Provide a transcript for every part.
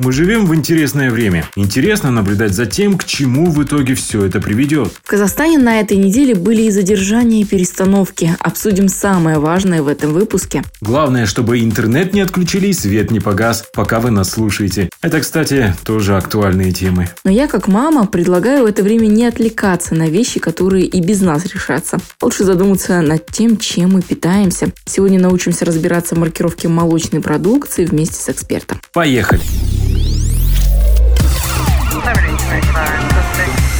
Мы живем в интересное время. Интересно наблюдать за тем, к чему в итоге все это приведет. В Казахстане на этой неделе были и задержания, и перестановки. Обсудим самое важное в этом выпуске. Главное, чтобы интернет не отключили и свет не погас, пока вы нас слушаете. Это, кстати, тоже актуальные темы. Но я, как мама, предлагаю в это время не отвлекаться на вещи, которые и без нас решатся. Лучше задуматься над тем, чем мы питаемся. Сегодня научимся разбираться в маркировке молочной продукции вместе с экспертом. Поехали!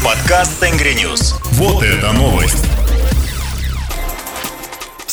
Подкаст Tengri News. Вот это новость.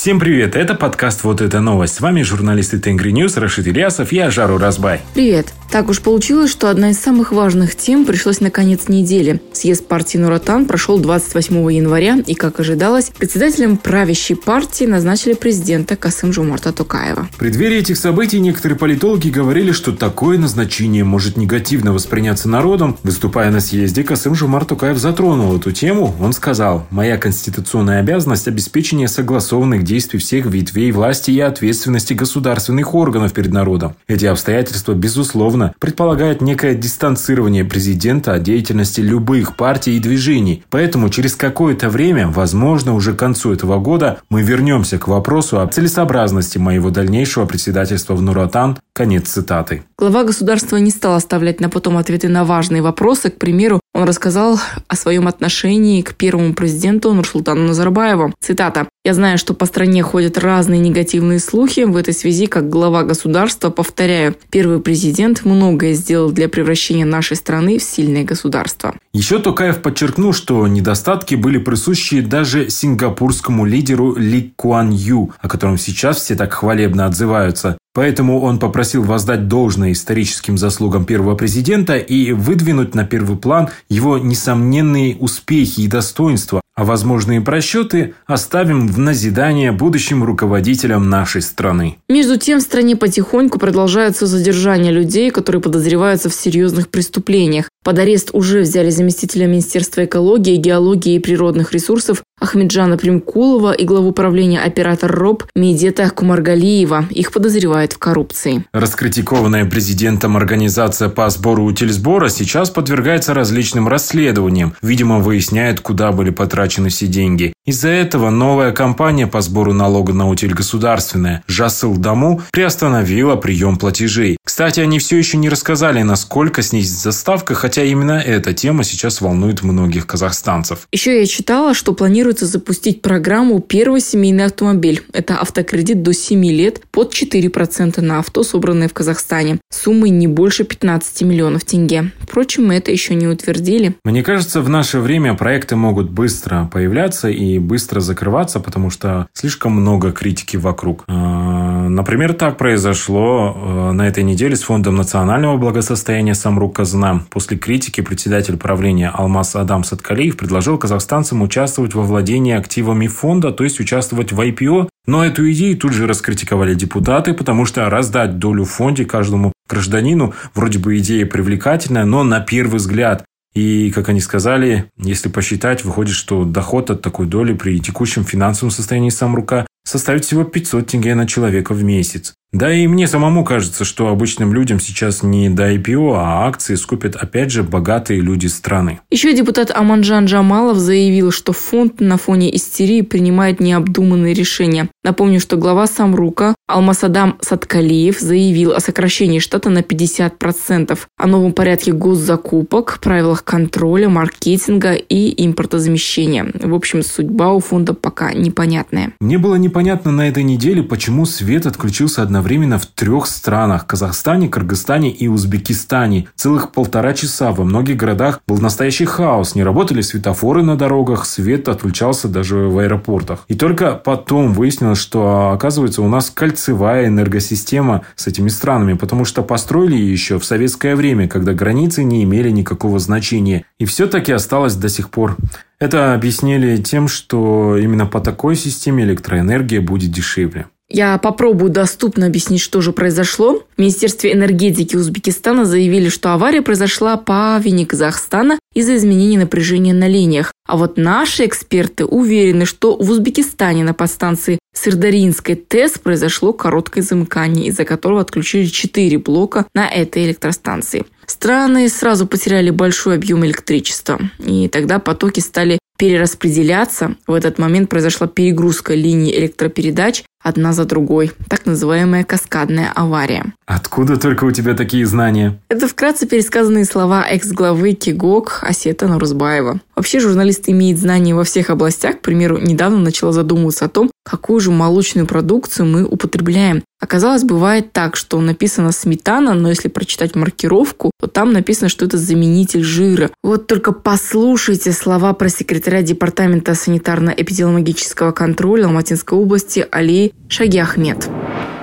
Всем привет, это подкаст «Вот это новость». С вами журналисты Tengri News Рашид Ильясов и Ажар Уразбай. Привет. Так уж получилось, что одна из самых важных тем пришлась на конец недели. Съезд партии Нур Отан прошел 28 января, и, как ожидалось, председателем правящей партии назначили президента Касым-Жомарта Токаева. В преддверии этих событий некоторые политологи говорили, что такое назначение может негативно восприняться народом. Выступая на съезде, Касым Жумар Токаев затронул эту тему. Он сказал, «Моя конституционная обязанность – обеспечение согласованных действий всех ветвей власти и ответственности государственных органов перед народом. Эти обстоятельства, безусловно, предполагает некое дистанцирование президента от деятельности любых партий и движений. Поэтому через какое-то время, возможно, уже к концу этого года, мы вернемся к вопросу о целесообразности моего дальнейшего председательства в Нуратан. Конец цитаты. Глава государства не стал оставлять на потом ответы на важные вопросы. К примеру, он рассказал о своем отношении к первому президенту Нурсултану Назарбаеву. Цитата. «Я знаю, что по стране ходят разные негативные слухи. В этой связи, как глава государства, повторяю, первый президент многое сделал для превращения нашей страны в сильное государство». Еще Токаев подчеркнул, что недостатки были присущи даже сингапурскому лидеру Ли Куан Ю, о котором сейчас все так хвалебно отзываются. Поэтому он попросил воздать должное историческим заслугам первого президента и выдвинуть на первый план его несомненные успехи и достоинства, а возможные просчеты оставим в назидание будущим руководителям нашей страны. Между тем, в стране потихоньку продолжаются задержания людей, которые подозреваются в серьезных преступлениях. Под арест уже взяли заместителя Министерства экологии, геологии и природных ресурсов Ахмеджана Примкулова и главу управления оператор РОБ Медета Кумаргалиева. Их подозревают в коррупции. Раскритикованная президентом организация по сбору утильсбора сейчас подвергается различным расследованиям. Видимо, выясняет, куда были потрачены все деньги. Из-за этого новая компания по сбору налога на утиль государственная Жасыл Дому приостановила прием платежей. Кстати, они все еще не рассказали, насколько снизится ставка, хотя именно эта тема сейчас волнует многих казахстанцев. Еще я читала, что планируется запустить программу «Первый семейный автомобиль». Это автокредит до 7 лет под 4% на авто, собранное в Казахстане, суммой не больше 15 миллионов тенге. Впрочем, мы это еще не утвердили. Мне кажется, в наше время проекты могут быстро появляться и быстро закрываться, потому что слишком много критики вокруг. А, например, так произошло а, на этой неделе с Фондом национального благосостояния Самрук Казна. После критики председатель правления Алмаз Адам Саткалиев предложил казахстанцам участвовать во владении активами фонда, то есть участвовать в IPO. Но эту идею тут же раскритиковали депутаты, потому что раздать долю в фонде каждому гражданину вроде бы идея привлекательная, но на первый взгляд и, как они сказали, если посчитать, выходит, что доход от такой доли при текущем финансовом состоянии Самрука составит всего 500 тенге на человека в месяц. Да и мне самому кажется, что обычным людям сейчас не до IPO, а акции скупят опять же богатые люди страны. Еще депутат Аманжан Джамалов заявил, что фонд на фоне истерии принимает необдуманные решения. Напомню, что глава Самрука Алмасадам Саткалиев заявил о сокращении штата на 50%, о новом порядке госзакупок, правилах контроля, маркетинга и импортозамещения. В общем, судьба у фонда пока непонятная. Мне было непонятно на этой неделе, почему свет отключился одновременно одновременно в трех странах – Казахстане, Кыргызстане и Узбекистане. Целых полтора часа во многих городах был настоящий хаос. Не работали светофоры на дорогах, свет отключался даже в аэропортах. И только потом выяснилось, что, оказывается, у нас кольцевая энергосистема с этими странами, потому что построили ее еще в советское время, когда границы не имели никакого значения. И все-таки осталось до сих пор. Это объяснили тем, что именно по такой системе электроэнергия будет дешевле. Я попробую доступно объяснить, что же произошло. В Министерстве энергетики Узбекистана заявили, что авария произошла по вине Казахстана из-за изменения напряжения на линиях. А вот наши эксперты уверены, что в Узбекистане на подстанции Сырдаринской ТЭС произошло короткое замыкание, из-за которого отключили 4 блока на этой электростанции. Страны сразу потеряли большой объем электричества, и тогда потоки стали перераспределяться. В этот момент произошла перегрузка линий электропередач одна за другой. Так называемая каскадная авария. Откуда только у тебя такие знания? Это вкратце пересказанные слова экс-главы КИГОК Асета Нарузбаева. Вообще журналист имеет знания во всех областях. К примеру, недавно начала задумываться о том, какую же молочную продукцию мы употребляем. Оказалось, бывает так, что написано сметана, но если прочитать маркировку, то там написано, что это заменитель жира. Вот только послушайте слова про секретаря Департамента санитарно-эпидемиологического контроля Алматинской области Али Шаги Ахмед.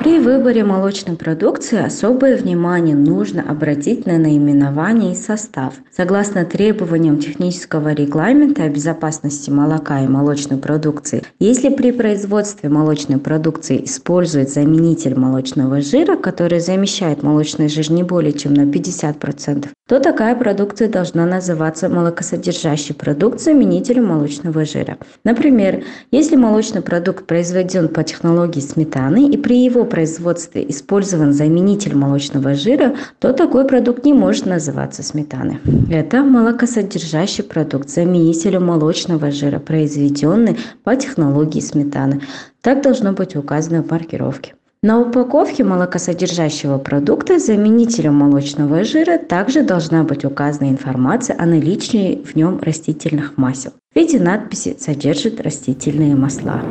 При выборе молочной продукции особое внимание нужно обратить на наименование и состав. Согласно требованиям технического регламента о безопасности молока и молочной продукции, если при производстве молочной продукции используют заменитель молочного жира, который замещает молочный жир не более чем на 50%, то такая продукция должна называться молокосодержащей продукцией заменителем молочного жира. Например, если молочный продукт произведен по технологии сметаны и при его производстве использован заменитель молочного жира, то такой продукт не может называться сметаной. Это молокосодержащий продукт заменителем молочного жира, произведенный по технологии сметаны. Так должно быть указано в маркировке. На упаковке молокосодержащего продукта заменителем молочного жира также должна быть указана информация о наличии в нем растительных масел. В виде надписи содержит растительные масла.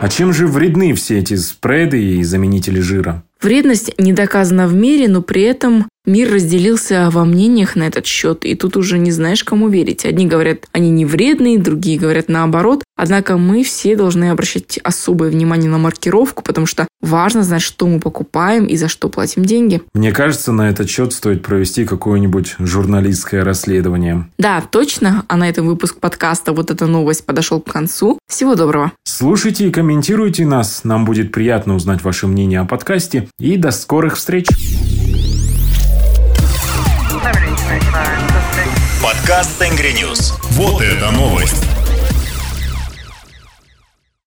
А чем же вредны все эти спреды и заменители жира? Вредность не доказана в мире, но при этом мир разделился во мнениях на этот счет, и тут уже не знаешь, кому верить. Одни говорят, они не вредные, другие говорят наоборот. Однако мы все должны обращать особое внимание на маркировку, потому что важно знать, что мы покупаем и за что платим деньги. Мне кажется, на этот счет стоит провести какое-нибудь журналистское расследование. Да, точно. А на этом выпуск подкаста «Вот эта новость» подошел к концу. Всего доброго. Слушайте и комментируйте нас. Нам будет приятно узнать ваше мнение о подкасте. И до скорых встреч! Подкаст Tengri News. Вот это новость.